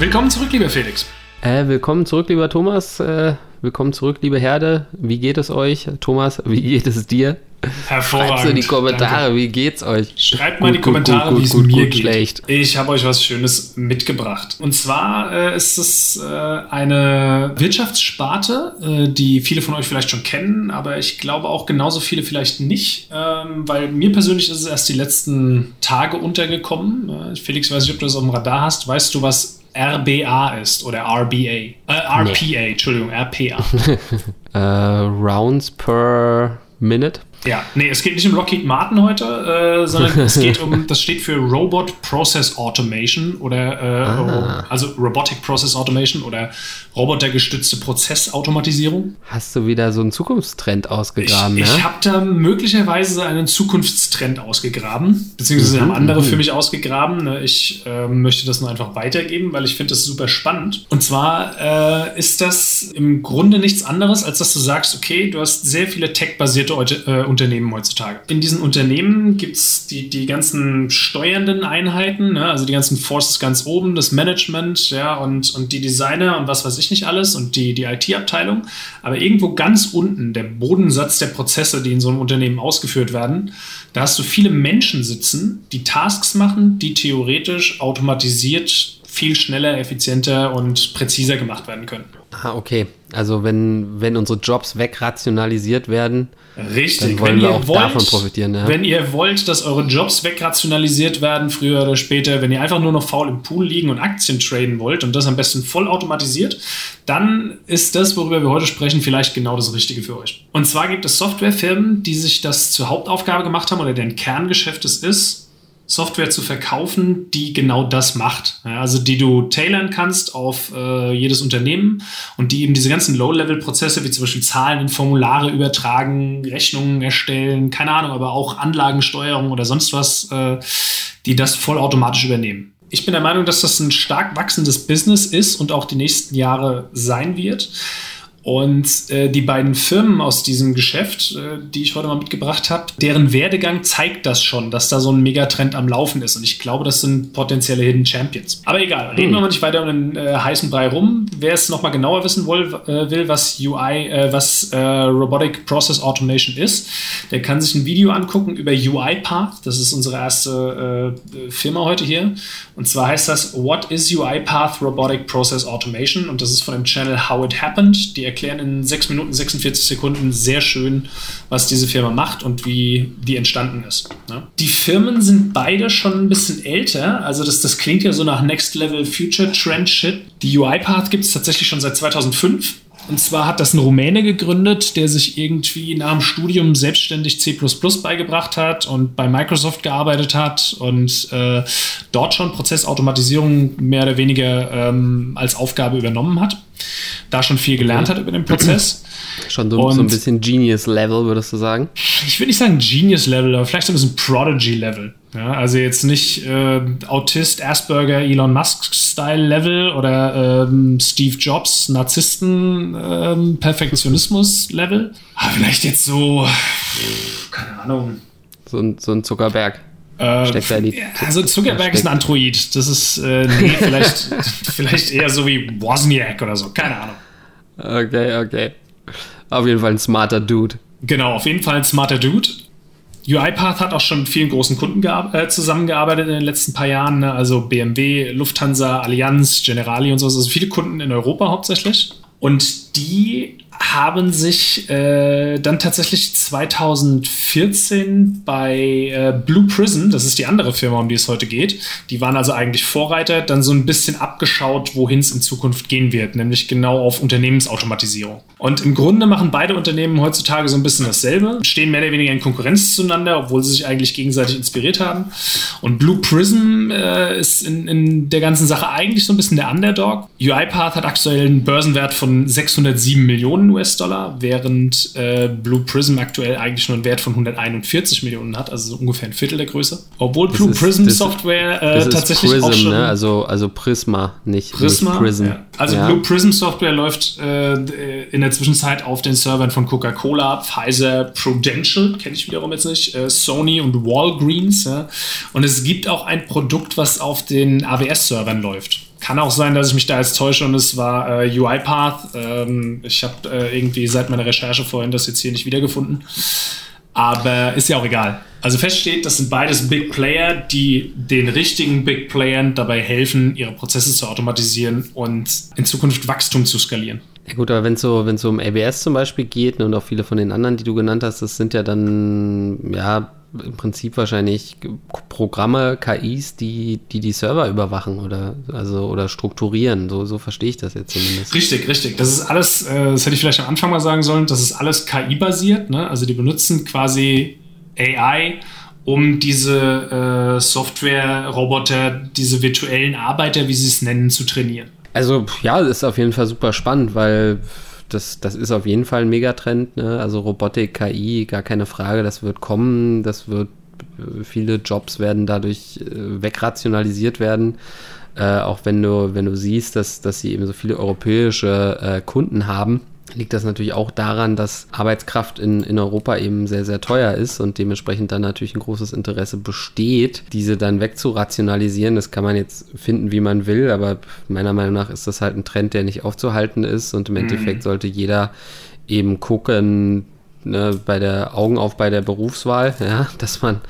Willkommen zurück, lieber Felix. Äh, willkommen zurück, lieber Thomas. Äh, willkommen zurück, liebe Herde. Wie geht es euch? Thomas, wie geht es dir? Hervorragend. Schreibt in die Kommentare, Danke. wie geht's euch? Schreibt mal in die Kommentare, wie es gut, mir gut, geht. schlecht. Ich habe euch was Schönes mitgebracht. Und zwar äh, ist es äh, eine Wirtschaftssparte, äh, die viele von euch vielleicht schon kennen, aber ich glaube auch genauso viele vielleicht nicht, ähm, weil mir persönlich ist es erst die letzten Tage untergekommen. Äh, Felix, weiß nicht, ob du das auf dem Radar hast. Weißt du, was RBA ist oder RBA? Äh, RPA, Entschuldigung, RPA. Äh, Rounds per Minute? Ja, nee, es geht nicht um Lockheed Martin heute, äh, sondern es geht um, das steht für Robot Process Automation oder äh, Ah. also Robotic Process Automation oder robotergestützte Prozessautomatisierung. Hast du wieder so einen Zukunftstrend ausgegraben, ich ne? ich habe da möglicherweise einen Zukunftstrend ausgegraben, beziehungsweise Mhm, haben andere mhm. für mich ausgegraben. Ne? Ich ähm, möchte das nur einfach weitergeben, weil ich finde das super spannend. Und zwar äh, ist das im Grunde nichts anderes, als dass du sagst, okay, du hast sehr viele tech-basierte äh, Unternehmen heutzutage. In diesen Unternehmen gibt es die, die ganzen steuernden Einheiten, ne? also die ganzen Forces ganz oben, das Management, ja, und, und die Designer und was weiß ich nicht alles und die, die IT-Abteilung. Aber irgendwo ganz unten, der Bodensatz der Prozesse, die in so einem Unternehmen ausgeführt werden, da hast du viele Menschen sitzen, die Tasks machen, die theoretisch automatisiert viel schneller, effizienter und präziser gemacht werden können. Ah, okay. Also wenn, wenn unsere Jobs wegrationalisiert werden, Richtig. Dann wollen wir auch davon profitieren, ja. Wenn ihr wollt, dass eure Jobs wegrationalisiert werden, früher oder später, wenn ihr einfach nur noch faul im Pool liegen und Aktien traden wollt und das am besten voll automatisiert, dann ist das, worüber wir heute sprechen, vielleicht genau das Richtige für euch. Und zwar gibt es Softwarefirmen, die sich das zur Hauptaufgabe gemacht haben oder deren Kerngeschäft es ist, Software zu verkaufen, die genau das macht. Ja, also die du tailern kannst auf äh, jedes Unternehmen und die eben diese ganzen Low-Level-Prozesse wie zum Beispiel Zahlen in Formulare übertragen, Rechnungen erstellen, keine Ahnung, aber auch Anlagensteuerung oder sonst was, äh, die das vollautomatisch übernehmen. Ich bin der Meinung, dass das ein stark wachsendes Business ist und auch die nächsten Jahre sein wird. Und äh, die beiden Firmen aus diesem Geschäft, äh, die ich heute mal mitgebracht habe, deren Werdegang zeigt das schon, dass da so ein Megatrend am Laufen ist. Und ich glaube, das sind potenzielle Hidden Champions. Aber egal, reden wir mal nicht weiter um den äh, heißen Brei rum. Wer es nochmal genauer wissen will, äh, will was UI, äh, was äh, Robotic Process Automation ist, der kann sich ein Video angucken über UiPath. Das ist unsere erste Firma heute hier. Und zwar heißt das What is UiPath Robotic Process Automation? Und das ist von dem Channel How It Happened. Die erklären in 6 Minuten 46 Sekunden sehr schön, was diese Firma macht und wie die entstanden ist. Ne? Die Firmen sind beide schon ein bisschen älter. Also das, das klingt ja so nach Next Level Future Trend Shit. Die UiPath gibt es tatsächlich schon seit 2005. Und zwar hat das ein Rumäne gegründet, der sich irgendwie nach dem Studium selbstständig C beigebracht hat und bei Microsoft gearbeitet hat und äh, dort schon Prozessautomatisierung mehr oder weniger ähm, als Aufgabe übernommen hat. Da schon viel gelernt hat über den Prozess. Schon so, so ein bisschen Genius-Level, würdest du sagen? Ich würde nicht sagen Genius-Level, aber vielleicht so ein bisschen Prodigy-Level. Ja, also jetzt nicht äh, Autist, Asperger, Elon Musk-Style-Level oder ähm, Steve Jobs, Narzissten, ähm, Perfektionismus-Level. Aber vielleicht jetzt so, keine Ahnung. So ein, so ein Zuckerberg. Äh, also Zuckerberg ist ein Android. Das ist, äh, nee, vielleicht, vielleicht eher so wie Wozniak oder so. Keine Ahnung. Okay, okay. Auf jeden Fall ein smarter Dude. Genau, auf jeden Fall ein smarter Dude. UiPath hat auch schon mit vielen großen Kunden äh, zusammengearbeitet in den letzten paar Jahren. Ne? Also BMW, Lufthansa, Allianz, Generali und so. Also viele Kunden in Europa hauptsächlich. Und die haben sich äh, dann tatsächlich 2014 bei äh, Blue Prism, das ist die andere Firma, um die es heute geht, die waren also eigentlich Vorreiter, dann so ein bisschen abgeschaut, wohin es in Zukunft gehen wird, nämlich genau auf Unternehmensautomatisierung. Und im Grunde machen beide Unternehmen heutzutage so ein bisschen dasselbe, stehen mehr oder weniger in Konkurrenz zueinander, obwohl sie sich eigentlich gegenseitig inspiriert haben. Und Blue Prism äh, ist in, in der ganzen Sache eigentlich so ein bisschen der Underdog. UiPath hat aktuell einen Börsenwert von 607 Millionen US-Dollar, während äh, Blue Prism aktuell eigentlich nur einen Wert von 141 Millionen hat, also so ungefähr ein Viertel der Größe. Obwohl Das Blue ist- Prism Software äh, tatsächlich Prism, auch schon ne? Also, also Prisma, nicht, Prisma. nicht Prism. Ja. Also Ja. Blue Prism Software läuft äh, in der Zwischenzeit auf den Servern von Coca-Cola, Pfizer, Prudential, kenne ich wiederum jetzt nicht, äh, Sony und Walgreens. Ja. Und es gibt auch ein Produkt, was auf den AWS-Servern läuft. Kann auch sein, dass ich mich da jetzt täusche und es war äh, UiPath. Ähm, ich habe äh, irgendwie seit meiner Recherche vorhin das jetzt hier nicht wiedergefunden. Aber ist ja auch egal. Also feststeht, das sind beides Big Player, die den richtigen Big Playern dabei helfen, ihre Prozesse zu automatisieren und in Zukunft Wachstum zu skalieren. Ja gut, aber wenn es so, so um ABS zum Beispiel geht und auch viele von den anderen, die du genannt hast, das sind ja dann ja im Prinzip wahrscheinlich Programme, KIs, die, die die Server überwachen oder, also, oder strukturieren. So, so verstehe ich das jetzt zumindest. Richtig, richtig. Das ist alles, äh, das hätte ich vielleicht am Anfang mal sagen sollen, das ist alles KI-basiert. Ne? Also die benutzen quasi AI, um diese äh, Software-Roboter, diese virtuellen Arbeiter, wie sie es nennen, zu trainieren. Also ja, das ist auf jeden Fall super spannend, weil das, das ist auf jeden Fall ein Megatrend. Ne? Also Robotik, KI, gar keine Frage, das wird kommen. Das wird, äh, viele Jobs werden dadurch äh, wegrationalisiert werden. Äh, auch wenn du, wenn du siehst, dass, dass sie eben so viele europäische äh, Kunden haben liegt das natürlich auch daran, dass Arbeitskraft in, in Europa eben sehr, sehr teuer ist und dementsprechend dann natürlich ein großes Interesse besteht, diese dann wegzurationalisieren. Das kann man jetzt finden, wie man will, aber meiner Meinung nach ist das halt ein Trend, der nicht aufzuhalten ist und im mhm. Endeffekt sollte jeder eben gucken, ne, bei der Augen auf bei der Berufswahl, ja, dass man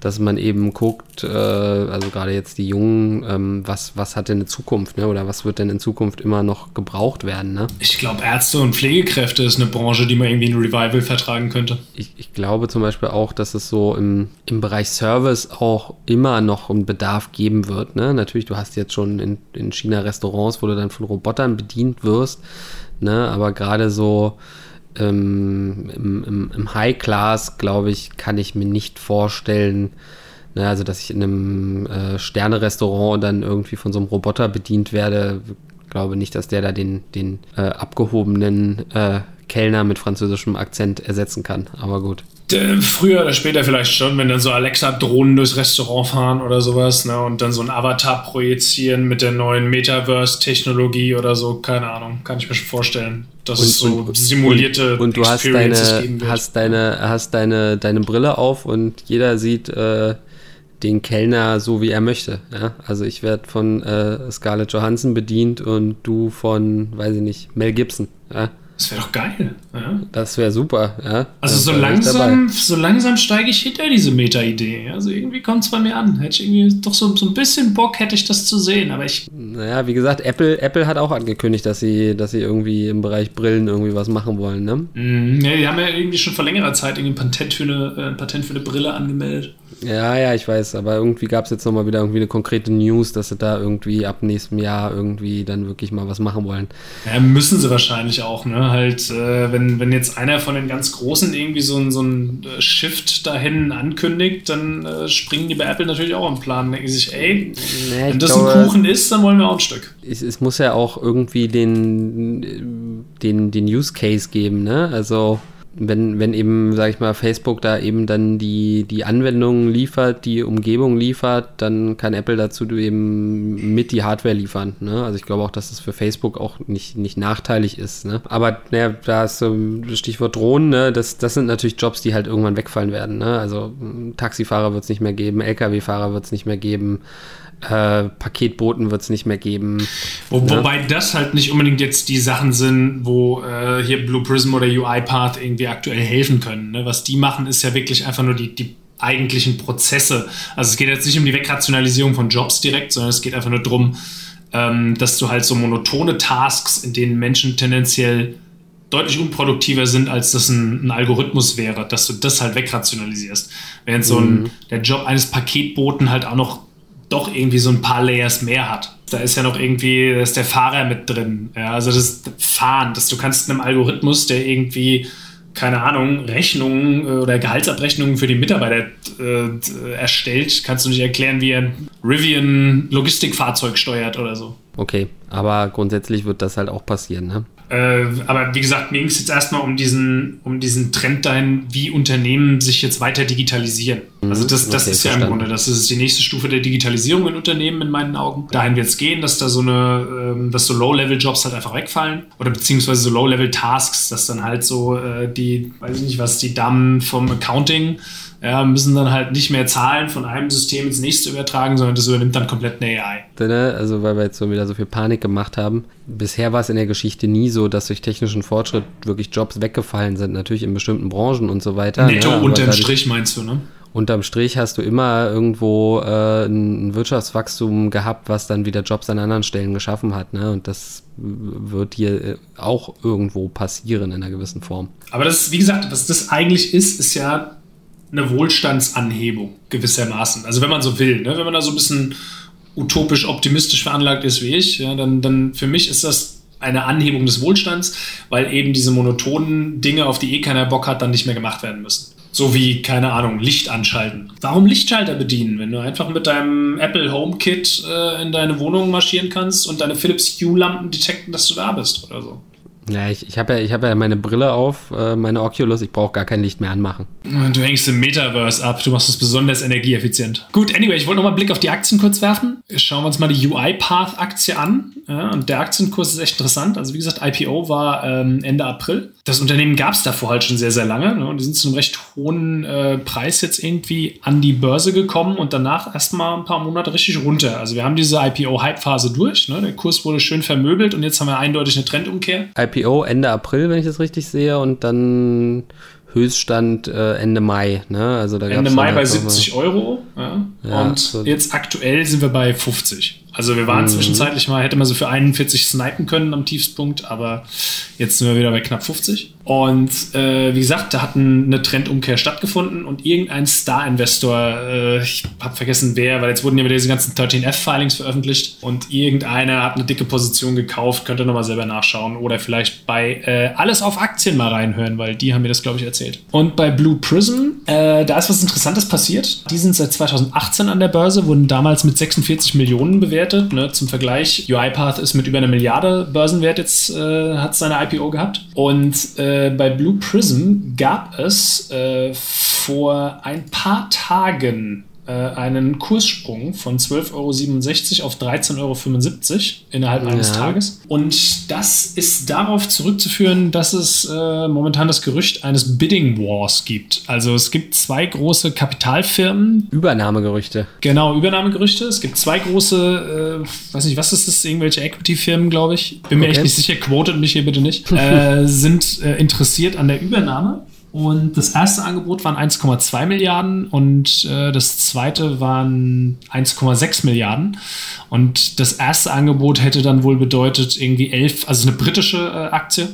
dass man eben guckt, äh, also gerade jetzt die Jungen, ähm, was, was hat denn eine Zukunft, ne? oder was wird denn in Zukunft immer noch gebraucht werden? Ne? Ich glaube, Ärzte und Pflegekräfte ist eine Branche, die man irgendwie ein Revival vertragen könnte. Ich, ich glaube zum Beispiel auch, dass es so im, im Bereich Service auch immer noch einen Bedarf geben wird. Ne? Natürlich, du hast jetzt schon in, in China Restaurants, wo du dann von Robotern bedient wirst, ne? aber gerade so ähm, im, im, im High Class, glaube ich, kann ich mir nicht vorstellen, ne, also dass ich in einem äh, Sterne-Restaurant dann irgendwie von so einem Roboter bedient werde. Glaube nicht, dass der da den, den äh, abgehobenen äh, Kellner mit französischem Akzent ersetzen kann. Aber gut. Früher oder später vielleicht schon, wenn dann so Alexa-Drohnen durchs Restaurant fahren oder sowas, ne, und dann so ein Avatar projizieren mit der neuen Metaverse-Technologie oder so, keine Ahnung, kann ich mir schon vorstellen, dass und, es so und, simulierte und, und du hast deine, hast deine, hast deine, deine Brille auf und jeder sieht äh, den Kellner so, wie er möchte. Ja? Also ich werde von äh, Scarlett Johansson bedient und du von, weiß ich nicht, Mel Gibson. Ja? Das wäre doch geil. Ja? Das wäre super, ja. Also so langsam, so langsam steige ich hinter diese Meta-Idee. Also irgendwie kommt es bei mir an. Hätte ich irgendwie doch so, so ein bisschen Bock, hätte ich das zu sehen, aber ich. Naja, wie gesagt, Apple, Apple hat auch angekündigt, dass sie, dass sie irgendwie im Bereich Brillen irgendwie was machen wollen, ne? Mm, ja, die haben ja irgendwie schon vor längerer Zeit irgendwie ein Patent für eine, äh, ein Patent für eine Brille angemeldet. Ja, ja, ich weiß, aber irgendwie gab es jetzt nochmal wieder irgendwie eine konkrete News, dass sie da irgendwie ab nächstem Jahr irgendwie dann wirklich mal was machen wollen. Ja, müssen sie wahrscheinlich auch, ne? Halt, äh, wenn, wenn jetzt einer von den ganz Großen irgendwie so, ein, so ein äh, Shift dahin ankündigt, dann äh, springen die bei Apple natürlich auch im Plan. Denken sich, ey, nee, wenn das glaube, ein Kuchen ist, dann wollen wir auch ein Stück. Es, es muss ja auch irgendwie den, den, den Use Case geben, ne? Also wenn, wenn eben, sag ich mal, Facebook da eben dann die, die Anwendungen liefert, die Umgebung liefert, dann kann Apple dazu eben mit die Hardware liefern. Ne? Also ich glaube auch, dass das für Facebook auch nicht, nicht nachteilig ist. Ne? Aber naja, da ist so Stichwort Drohnen, ne? das, das sind natürlich Jobs, die halt irgendwann wegfallen werden. Ne? Also Taxifahrer wird es nicht mehr geben, Lkw-Fahrer wird es nicht mehr geben. Äh, Paketboten wird es nicht mehr geben. Wo, ne? Wobei das halt nicht unbedingt jetzt die Sachen sind, wo äh, hier Blue Prism oder UiPath irgendwie aktuell helfen können. Ne? Was die machen, ist ja wirklich einfach nur die, die eigentlichen Prozesse. Also es geht jetzt nicht um die Wegrationalisierung von Jobs direkt, sondern es geht einfach nur darum, ähm, dass du halt so monotone Tasks, in denen Menschen tendenziell deutlich unproduktiver sind, als das ein, ein, Algorithmus wäre, dass du das halt wegrationalisierst. Während so ein, mhm. der Job eines Paketboten halt auch noch doch irgendwie so ein paar Layers mehr hat. Da ist ja noch irgendwie, da ist der Fahrer mit drin. Ja, also das Fahren, dass du kannst einem Algorithmus, der irgendwie, keine Ahnung, Rechnungen äh, oder Gehaltsabrechnungen für die Mitarbeiter äh, erstellt, kannst du nicht erklären, wie ein Rivian Logistikfahrzeug steuert oder so. Okay, aber grundsätzlich wird das halt auch passieren, ne? Äh, aber wie gesagt, mir ging es jetzt erstmal um diesen, um diesen Trend dahin, wie Unternehmen sich jetzt weiter digitalisieren. Mhm. Also das, das okay, ist verstanden. ja im Grunde, das ist die nächste Stufe der Digitalisierung in Unternehmen in meinen Augen. Dahin wird es gehen, dass da so eine, ähm, dass so Low-Level-Jobs halt einfach wegfallen. Oder beziehungsweise so Low-Level-Tasks, dass dann halt so äh, die, weiß ich nicht was, die Damen vom Accounting ja, müssen dann halt nicht mehr Zahlen von einem System ins nächste übertragen, sondern das übernimmt dann komplett eine AI. Ne, also weil wir jetzt so wieder so viel Panik gemacht haben. Bisher war es in der Geschichte nie so, dass durch technischen Fortschritt wirklich Jobs weggefallen sind, natürlich in bestimmten Branchen und so weiter. Netto ne? unterm Strich meinst du, ne? unterm Strich hast du immer irgendwo äh, ein Wirtschaftswachstum gehabt, was dann wieder Jobs an anderen Stellen geschaffen hat. Ne? Und das wird hier äh, auch irgendwo passieren in einer gewissen Form. Aber das, wie gesagt, was das eigentlich ist, ist ja eine Wohlstandsanhebung gewissermaßen. Also wenn man so will, ne? wenn man da so ein bisschen utopisch optimistisch veranlagt ist wie ich, ja, dann, dann für mich ist das eine Anhebung des Wohlstands, weil eben diese monotonen Dinge, auf die eh keiner Bock hat, dann nicht mehr gemacht werden müssen. So wie, keine Ahnung, Licht anschalten. Warum Lichtschalter bedienen, wenn du einfach mit deinem Apple HomeKit äh, in deine Wohnung marschieren kannst und deine Philips Hue-Lampen detekten, dass du da bist oder so? Ja, ich, ich habe ja, hab ja meine Brille auf, äh, meine Oculus, ich brauche gar kein Licht mehr anmachen. Du hängst im Metaverse ab, du machst es besonders energieeffizient. Gut, anyway, ich wollte nochmal einen Blick auf die Aktien kurz werfen. Schauen wir uns mal die UiPath-Aktie an. Ja, und der Aktienkurs ist echt interessant. Also wie gesagt, IPO war ähm, Ende April. Das Unternehmen gab es davor halt schon sehr, sehr lange. Ne? Und die sind zu einem recht hohen äh, Preis jetzt irgendwie an die Börse gekommen und danach erstmal ein paar Monate richtig runter. Also wir haben diese IPO-Hype-Phase durch. Ne? Der Kurs wurde schön vermöbelt und jetzt haben wir eindeutig eine Trendumkehr. IPO Ende April, wenn ich das richtig sehe, und dann Höchststand äh, Ende Mai. Ne? Also da Ende Mai halt bei 70 Euro. Ja? Ja, und so jetzt aktuell sind wir bei 50. Also wir waren mhm. zwischenzeitlich mal, hätte man so für 41 snipen können am Tiefstpunkt, aber jetzt sind wir wieder bei knapp 50. Und äh, wie gesagt, da hat ein, eine Trendumkehr stattgefunden und irgendein Star-Investor, äh, ich habe vergessen wer, weil jetzt wurden ja wieder diese ganzen 13F-Filings veröffentlicht und irgendeiner hat eine dicke Position gekauft, könnt ihr nochmal selber nachschauen oder vielleicht bei äh, Alles auf Aktien mal reinhören, weil die haben mir das, glaube ich, erzählt. Und bei Blue Prism, äh, da ist was Interessantes passiert. Die sind seit 2018 an der Börse, wurden damals mit 46 Millionen bewertet bewertet. Ne? Zum Vergleich, UiPath ist mit über einer Milliarde Börsenwert jetzt, äh, hat seine IPO gehabt. Und äh, bei Blue Prism gab es äh, vor ein paar Tagen äh, einen Kurssprung von 12,67 Euro auf 13,75 Euro innerhalb ja. eines Tages. Und das ist darauf zurückzuführen, dass es äh, momentan das Gerücht eines Bidding Wars gibt. Also es gibt zwei große Kapitalfirmen. Übernahmegerüchte. Genau, Übernahmegerüchte. Es gibt zwei große, äh, weiß nicht, was ist das, irgendwelche Equity-Firmen, glaube ich. Bin mir okay. echt nicht sicher, quotet mich hier bitte nicht. äh, sind äh, interessiert an der Übernahme. Und das erste Angebot waren 1,2 Milliarden und äh, das zweite waren 1,6 Milliarden. Und das erste Angebot hätte dann wohl bedeutet irgendwie 11, also eine britische äh, Aktie,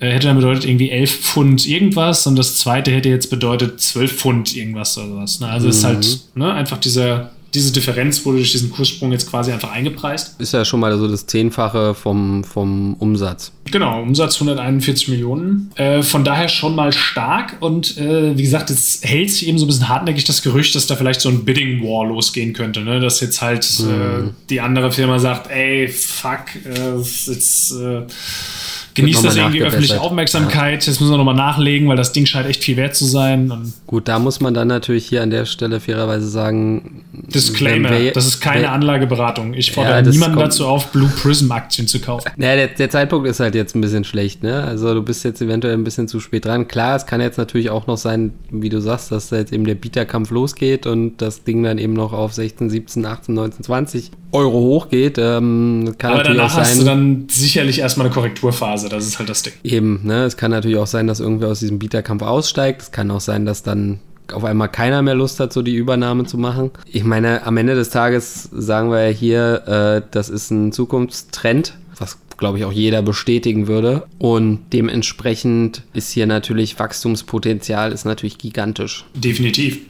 äh, hätte dann bedeutet irgendwie 11 Pfund irgendwas und das zweite hätte jetzt bedeutet 12 Pfund irgendwas oder sowas. Ne? Also mhm. ist halt ne, einfach dieser diese Differenz wurde durch diesen Kurssprung jetzt quasi einfach eingepreist. Ist ja schon mal so das Zehnfache vom, vom Umsatz. Genau, Umsatz 141 Millionen. Äh, von daher schon mal stark und äh, wie gesagt, es hält sich eben so ein bisschen hartnäckig das Gerücht, dass da vielleicht so ein Bidding War losgehen könnte. Ne? Dass jetzt halt äh, mhm. die andere Firma sagt, ey, fuck, äh, jetzt äh, genießt das irgendwie öffentliche Aufmerksamkeit. Ja. Jetzt müssen wir nochmal nachlegen, weil das Ding scheint echt viel wert zu sein. Und Gut, da muss man dann natürlich hier an der Stelle fairerweise sagen: Disclaimer, wir, das ist keine wer, Anlageberatung. Ich fordere ja, niemanden dazu auf, Blue Prism Aktien zu kaufen. Naja, der, der, Zeitpunkt ist halt jetzt ein bisschen schlecht. Ne? Also, du bist jetzt eventuell ein bisschen zu spät dran. Klar, es kann jetzt natürlich auch noch sein, wie du sagst, dass da jetzt eben der Bieterkampf losgeht und das Ding dann eben noch auf 16, 17, 18, 19, 20 Euro hochgeht. Ähm, kann Aber danach sein, hast du dann sicherlich erstmal eine Korrekturphase, das ist halt das Ding. Eben, ne? Es kann natürlich auch sein, dass irgendwer aus diesem Bieterkampf aussteigt. Es kann auch sein, dass dann auf einmal keiner mehr Lust hat, so die Übernahme zu machen. Ich meine, am Ende des Tages sagen wir ja hier, äh, das ist ein Zukunftstrend, was glaube ich auch jeder bestätigen würde. Und dementsprechend ist hier natürlich Wachstumspotenzial ist natürlich gigantisch. Definitiv.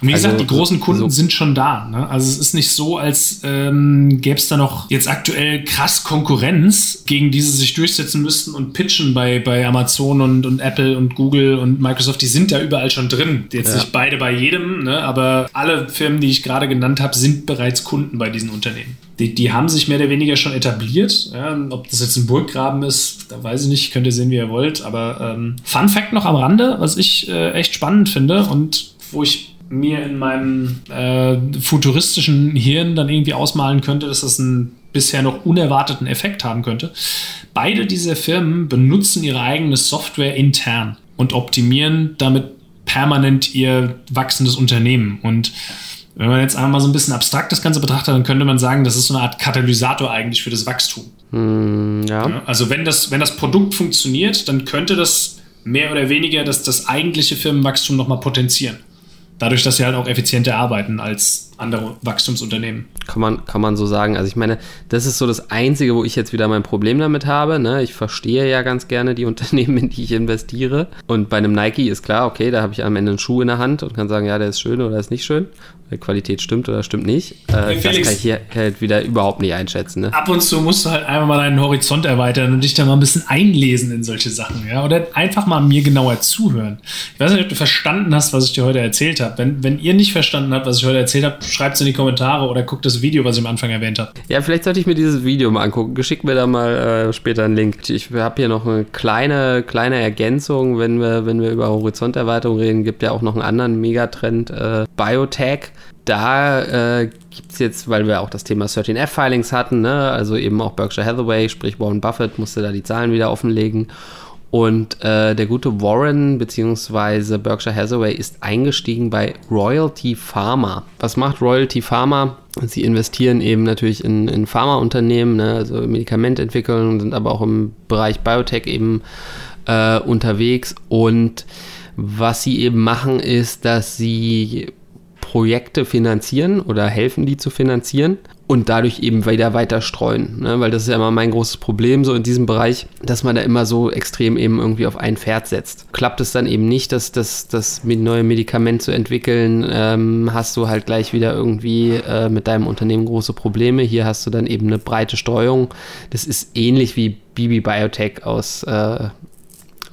Und wie also, gesagt, die großen Kunden so sind schon da. Ne? Also es ist nicht so, als ähm, gäbe es da noch jetzt aktuell krass Konkurrenz, gegen die sie sich durchsetzen müssten und pitchen bei, bei Amazon und, und Apple und Google und Microsoft. Die sind ja überall schon drin. Jetzt ja. nicht beide bei jedem, ne? aber alle Firmen, die ich gerade genannt habe, sind bereits Kunden bei diesen Unternehmen. Die, die haben sich mehr oder weniger schon etabliert. Ja? Ob das jetzt ein Burggraben ist, da weiß ich nicht, könnt ihr sehen, wie ihr wollt. Aber ähm, Fun Fact noch am Rande, was ich äh, echt spannend finde und wo ich mir in meinem äh, futuristischen Hirn dann irgendwie ausmalen könnte, dass das einen bisher noch unerwarteten Effekt haben könnte. Beide diese Firmen benutzen ihre eigene Software intern und optimieren damit permanent ihr wachsendes Unternehmen. Und wenn man jetzt einmal so ein bisschen abstrakt das Ganze betrachtet, dann könnte man sagen, das ist so eine Art Katalysator eigentlich für das Wachstum. Hm, ja. Also wenn das, wenn das Produkt funktioniert, dann könnte das mehr oder weniger das, das eigentliche Firmenwachstum nochmal potenzieren. Dadurch, dass sie halt auch effizienter arbeiten als andere Wachstumsunternehmen. Kann man, kann man so sagen. Also ich meine, das ist so das Einzige, wo ich jetzt wieder mein Problem damit habe. Ne? Ich verstehe ja ganz gerne die Unternehmen, in die ich investiere. Und bei einem Nike ist klar, okay, da habe ich am Ende einen Schuh in der Hand und kann sagen, ja, der ist schön oder ist nicht schön. Die Qualität stimmt oder stimmt nicht. Äh, das kann ich hier halt wieder überhaupt nicht einschätzen. Ne? Ab und zu musst du halt einfach mal deinen Horizont erweitern und dich da mal ein bisschen einlesen in solche Sachen. Ja? Oder einfach mal mir genauer zuhören. Ich weiß nicht, ob du verstanden hast, was ich dir heute erzählt habe. Wenn, wenn ihr nicht verstanden habt, was ich heute erzählt habe, schreibt es in die Kommentare oder guckt das Video, was ich am Anfang erwähnt habe. Ja, vielleicht sollte ich mir dieses Video mal angucken. Geschick mir da mal äh, später einen Link. Ich habe hier noch eine kleine, kleine Ergänzung, wenn wir, wenn wir über Horizonterweiterung reden. Gibt ja auch noch einen anderen Megatrend, äh, Biotech. Da äh, gibt es jetzt, weil wir auch das Thema 13F-Filings hatten, ne? also eben auch Berkshire Hathaway, sprich Warren Buffett, musste da die Zahlen wieder offenlegen. Und äh, der gute Warren bzw. Berkshire Hathaway ist eingestiegen bei Royalty Pharma. Was macht Royalty Pharma? Sie investieren eben natürlich in, in Pharmaunternehmen, ne, also Medikamententwicklung, sind aber auch im Bereich Biotech eben äh, unterwegs. Und was sie eben machen, ist, dass sie Projekte finanzieren oder helfen, die zu finanzieren und dadurch eben wieder weiter streuen. Ne? Weil das ist ja immer mein großes Problem so in diesem Bereich, dass man da immer so extrem eben irgendwie auf ein Pferd setzt. Klappt es dann eben nicht, dass das, das neue Medikament zu entwickeln, ähm, hast du halt gleich wieder irgendwie äh, mit deinem Unternehmen große Probleme. Hier hast du dann eben eine breite Streuung. Das ist ähnlich wie Bibi Biotech aus äh,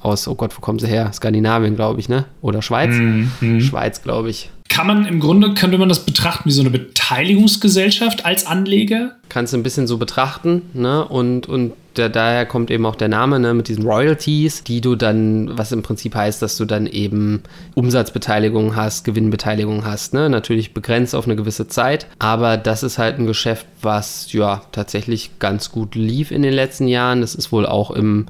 aus, oh Gott, wo kommen sie her? Skandinavien, glaube ich, ne? Oder Schweiz? Mm -hmm. Schweiz, glaube ich kann man im Grunde, könnte man das betrachten wie so eine Beteiligungsgesellschaft als Anleger? Kannst du ein bisschen so betrachten, ne? Und, und der, daher kommt eben auch der Name, ne, mit diesen Royalties, die du dann, was im Prinzip heißt, dass du dann eben Umsatzbeteiligung hast, Gewinnbeteiligung hast, ne? Natürlich begrenzt auf eine gewisse Zeit, aber das ist halt ein Geschäft, was ja tatsächlich ganz gut lief in den letzten Jahren. Das ist wohl auch im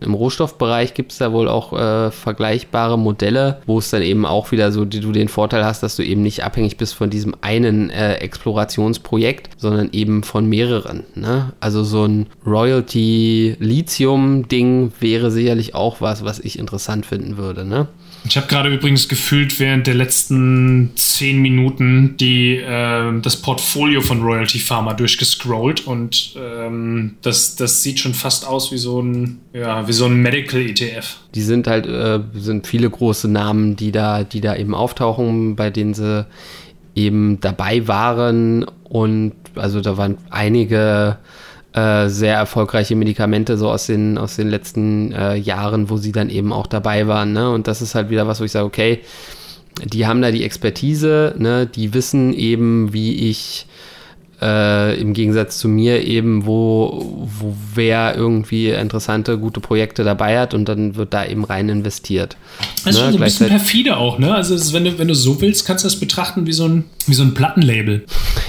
im Rohstoffbereich gibt es da wohl auch äh, vergleichbare Modelle, wo es dann eben auch wieder so, die, du den Vorteil hast, dass du eben nicht abhängig bist von diesem einen äh, Explorationsprojekt, sondern eben von mehreren. Ne? Also so ein Royalty-Lithium-Ding wäre sicherlich auch was, was ich interessant finden würde. Ne? Ich habe gerade übrigens gefühlt während der letzten zehn Minuten die, äh, das Portfolio von Royalty Pharma durchgescrollt und ähm, das, das sieht schon fast aus wie so ein, ja, wie so ein Medical ETF. Die sind halt, äh, sind viele große Namen, die da, die da eben auftauchen, bei denen sie eben dabei waren und also da waren einige äh, sehr erfolgreiche Medikamente so aus den, aus den letzten äh, Jahren, wo sie dann eben auch dabei waren. Ne? Und das ist halt wieder was, wo ich sage, okay, die haben da die Expertise, ne? die wissen eben, wie ich äh, im Gegensatz zu mir eben, wo, wo wer irgendwie interessante, gute Projekte dabei hat und dann wird da eben rein investiert. Das ist ne? schon so ein bisschen perfide auch, ne? Also wenn, du, wenn du so willst, kannst du das betrachten wie so ein, wie so ein Plattenlabel.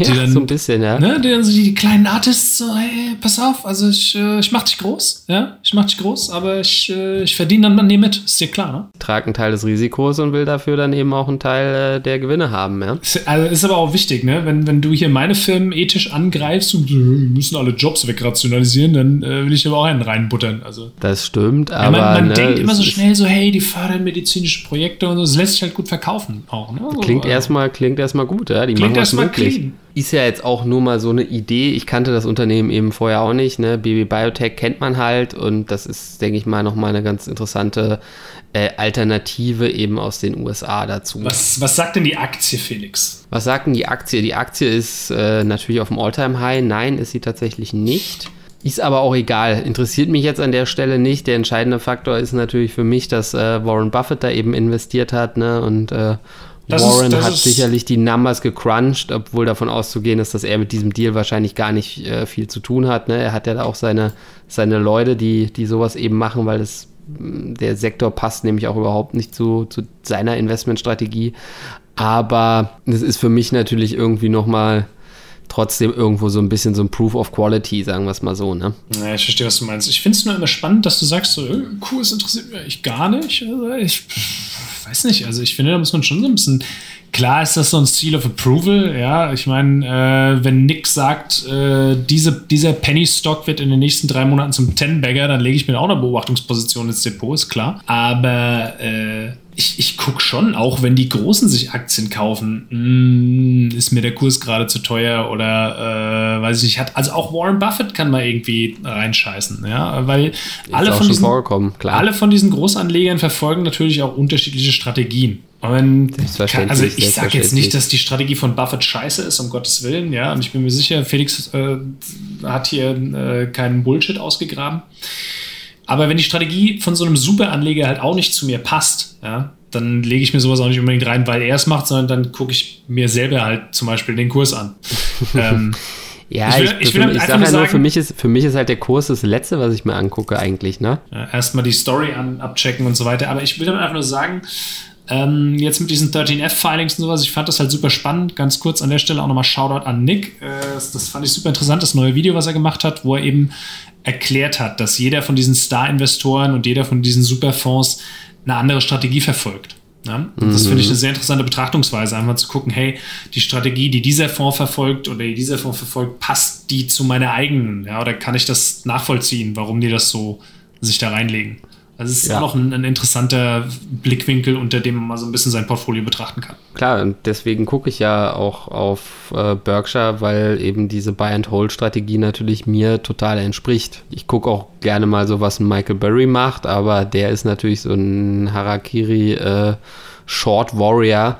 Ja, dann, so ein bisschen, ja. Ne, die dann so die kleinen Artists so, hey, pass auf, also ich, äh, ich mach dich groß, ja, ich mach dich groß, aber ich, äh, ich verdiene dann an dir mit, ist dir klar, ne? Trag einen Teil des Risikos und will dafür dann eben auch einen Teil äh, der Gewinne haben, ja. Also ist aber auch wichtig, ne? Wenn, wenn du hier meine Firmen ethisch angreifst und wir müssen alle Jobs wegrationalisieren, dann äh, will ich aber auch einen reinbuttern. Also. Das stimmt, aber. Ja, man, man ne, denkt immer so schnell so, hey, die fördern medizinische Projekte und so. Das lässt sich halt gut verkaufen auch. Ne? klingt, also, erstmal, klingt erstmal gut, ja. Die klingt erstmal clean. Ist ja jetzt auch nur mal so eine Idee. Ich kannte das Unternehmen eben vorher auch nicht. Ne? BB Biotech kennt man halt und das ist, denke ich mal, nochmal eine ganz interessante äh, Alternative eben aus den USA dazu. Was, was sagt denn die Aktie, Felix? Was sagt denn die Aktie? Die Aktie ist äh, natürlich auf dem All-Time-High. Nein, ist sie tatsächlich nicht. Ist aber auch egal. Interessiert mich jetzt an der Stelle nicht. Der entscheidende Faktor ist natürlich für mich, dass äh, Warren Buffett da eben investiert hat ne? und äh, das Warren ist, hat sicherlich die Numbers gecrunched, obwohl davon auszugehen ist, dass er mit diesem Deal wahrscheinlich gar nicht äh, viel zu tun hat. Ne? Er hat ja da auch seine, seine Leute, die, die sowas eben machen, weil es mm, der Sektor passt nämlich auch überhaupt nicht zu, zu seiner Investmentstrategie. Aber es ist für mich natürlich irgendwie nochmal trotzdem irgendwo so ein bisschen so ein Proof of Quality, sagen wir es mal so, ne? Ja, ich verstehe, was du meinst. Ich finde es nur immer spannend, dass du sagst, so, äh, Kurs interessiert mich gar nicht. Also ich weiß nicht, also ich finde, da muss man schon so ein bisschen Klar ist das so ein Seal of Approval, ja. Ich meine, äh, wenn Nick sagt, äh, diese, dieser Penny Stock wird in den nächsten drei Monaten zum Ten-Bagger, dann lege ich mir auch eine Beobachtungsposition ins Depot, ist klar. Aber äh, ich, ich gucke schon, auch wenn die Großen sich Aktien kaufen, mh, mm, ist mir der Kurs gerade zu teuer oder äh, weiß ich nicht. Hat, also auch Warren Buffett kann mal irgendwie reinscheißen, ja, weil alle von, diesen, alle von diesen Großanlegern verfolgen natürlich auch unterschiedliche Strategien. Und also ich sage jetzt nicht, dass die Strategie von Buffett scheiße ist, um Gottes Willen, ja. Und ich bin mir sicher, Felix äh, hat hier äh, keinen Bullshit ausgegraben. Aber wenn die Strategie von so einem Superanleger halt auch nicht zu mir passt, ja, dann lege ich mir sowas auch nicht unbedingt rein, weil er es macht, sondern dann gucke ich mir selber halt zum Beispiel den Kurs an. ähm, ja, ich, will, ich, ich, will ich sage ja nur, für mich, ist, für mich ist halt der Kurs das Letzte, was ich mir angucke eigentlich, ne? Ja, Erstmal die Story an, abchecken und so weiter. Aber ich will damit einfach nur sagen, ähm, jetzt mit diesen 13F-Filings und sowas, ich fand das halt super spannend. Ganz kurz an der Stelle auch nochmal Shoutout an Nick. Äh, das fand ich super interessant, das neue Video, was er gemacht hat, wo er eben erklärt hat, dass jeder von diesen Star-Investoren und jeder von diesen Superfonds eine andere Strategie verfolgt. Ja? Das finde ich mhm. eine sehr interessante Betrachtungsweise, einfach zu gucken, hey, die Strategie, die dieser Fonds verfolgt oder die dieser Fonds verfolgt, passt die zu meiner eigenen? Ja? Oder kann ich das nachvollziehen, warum die das so sich da reinlegen? Also es ist ja. auch noch ein, ein, interessanter Blickwinkel, unter dem man mal so ein bisschen sein Portfolio betrachten kann. Klar, und deswegen gucke ich ja auch auf äh, Berkshire, weil eben diese Buy-and-Hold-Strategie natürlich mir total entspricht. Ich gucke auch gerne mal so, was Michael Burry macht, aber der ist natürlich so ein Harakiri äh, Short Warrior,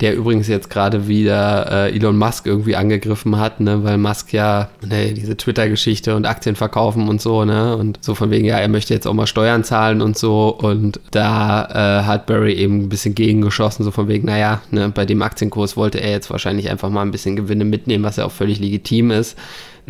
der übrigens jetzt gerade wieder äh, Elon Musk irgendwie angegriffen hat, ne, weil Musk ja ne, diese Twitter-Geschichte und Aktien verkaufen und so, ne, und so von wegen, ja, er möchte jetzt auch mal Steuern zahlen und so, und da äh, hat Barry eben ein bisschen gegengeschossen, so von wegen, naja, ne, bei dem Aktienkurs wollte er jetzt wahrscheinlich einfach mal ein bisschen Gewinne mitnehmen, was ja auch völlig legitim ist.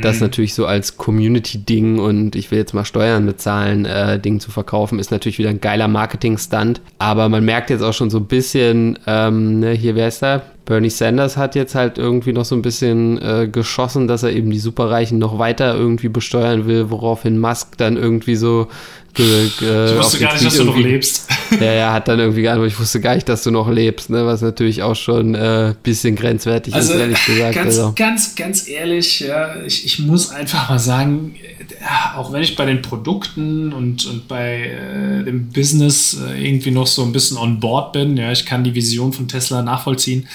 Das mhm. natürlich so als Community-Ding und ich will jetzt mal Steuern bezahlen, äh, Ding zu verkaufen, ist natürlich wieder ein geiler Marketing-Stunt. Aber man merkt jetzt auch schon so ein bisschen, ähm, ne, hier, wer ist da? Bernie Sanders hat jetzt halt irgendwie noch so ein bisschen äh, geschossen, dass er eben die Superreichen noch weiter irgendwie besteuern will, woraufhin Musk dann irgendwie so Ge, ge, ich wusste gar nicht, dass du noch lebst. Ja, ja, hat dann irgendwie gar nicht, ich wusste gar nicht, dass du noch lebst, ne? was natürlich auch schon ein äh, bisschen grenzwertig also, ist, ehrlich gesagt. Ganz, also. ganz, ganz ehrlich, ja, ich, ich muss einfach mal sagen, ja, auch wenn ich bei den Produkten und, und bei äh, dem Business äh, irgendwie noch so ein bisschen on board bin, ja, ich kann die Vision von Tesla nachvollziehen,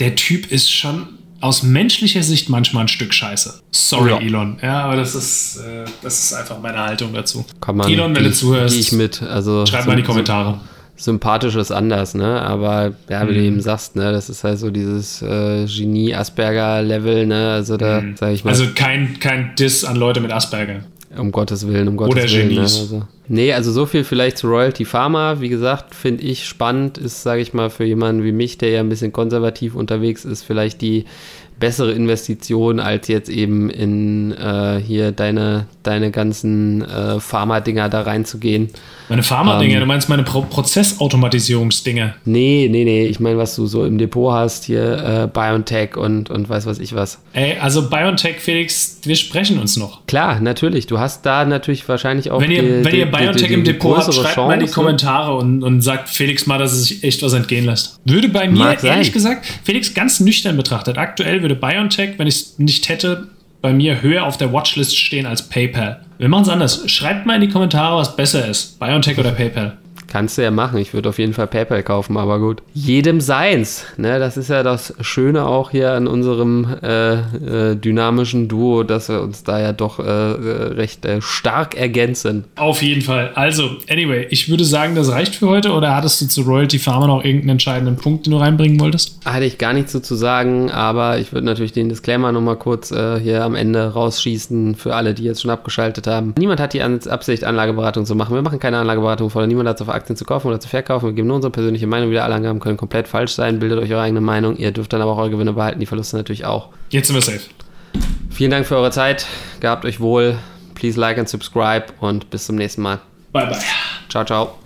der Typ ist schon aus menschlicher Sicht manchmal ein Stück Scheiße. Sorry, ja. Elon. Ja, aber das ist, äh, das ist einfach meine Haltung dazu. Kann man, Elon, wenn du zuhörst, ich mit. Also schreib so, mal in die Kommentare. sympathisch ist anders, ne? Aber ja, wie mhm. du eben sagst, ne, das ist halt so dieses äh, Genie-Asperger-Level, ne? Also da mhm. sag ich mal. Also kein, kein Diss an Leute mit Asperger. Um Gottes Willen, um Gottes Oder Willen. Ne? Genies. Ne? Also, nee, also so viel vielleicht zu Royalty Pharma. Wie gesagt, finde ich spannend, ist, sage ich mal, für jemanden wie mich, der ja ein bisschen konservativ unterwegs ist, vielleicht die bessere Investition als jetzt eben in äh, hier deine, deine ganzen äh, Pharma-Dinger da reinzugehen. Meine Pharma-Dinger, ähm, du meinst meine Pro Prozessautomatisierungsdinger? Nee, nee, nee, ich meine, was du so im Depot hast, hier äh, BioNTech und, und weiß was ich was. Ey, also BioNTech, Felix, wir sprechen uns noch. Klar, natürlich, du hast da natürlich wahrscheinlich auch Wenn ihr, die, wenn ihr BioNTech die, die, im Depot habt, schreibt Chance, mal in die Kommentare und, und sagt Felix mal, dass es sich echt was entgehen lässt. Würde bei mir, Mag ehrlich sein. gesagt, Felix ganz nüchtern betrachtet, aktuell würde würde BioNTech, wenn ich es nicht hätte, bei mir höher auf der Watchlist stehen als PayPal. Wir machen es anders. Schreibt mal in die Kommentare, was besser ist. BioNTech oder PayPal. Kannst du ja machen. Ich würde auf jeden Fall PayPal kaufen, aber gut. Jedem seins. Ne? Das ist ja das Schöne auch hier an unserem äh, äh, dynamischen Duo, dass wir uns da ja doch äh, äh recht äh, stark ergänzen. Auf jeden Fall. Also, anyway, ich würde sagen, das reicht für heute. Oder hattest du zu Royalty Pharma noch irgendeinen entscheidenden Punkt, den du reinbringen wolltest? Hatte ich gar nichts so zu sagen, aber ich würde natürlich den Disclaimer nochmal kurz äh, hier am Ende rausschießen für alle, die jetzt schon abgeschaltet haben. Niemand hat die Absicht, Anlageberatung zu machen. Wir machen keine Anlageberatung, vor niemand hat es auf Aktien zu kaufen oder zu verkaufen. Wir geben nur unsere persönliche Meinung wieder. Alle Angaben können komplett falsch sein. Bildet euch eure eigene Meinung. Ihr dürft dann aber auch eure Gewinne behalten, die Verluste natürlich auch. Jetzt sind wir safe. Vielen Dank für eure Zeit. Gehabt euch wohl. Please like and subscribe und bis zum nächsten Mal. Bye, bye. Ciao, ciao.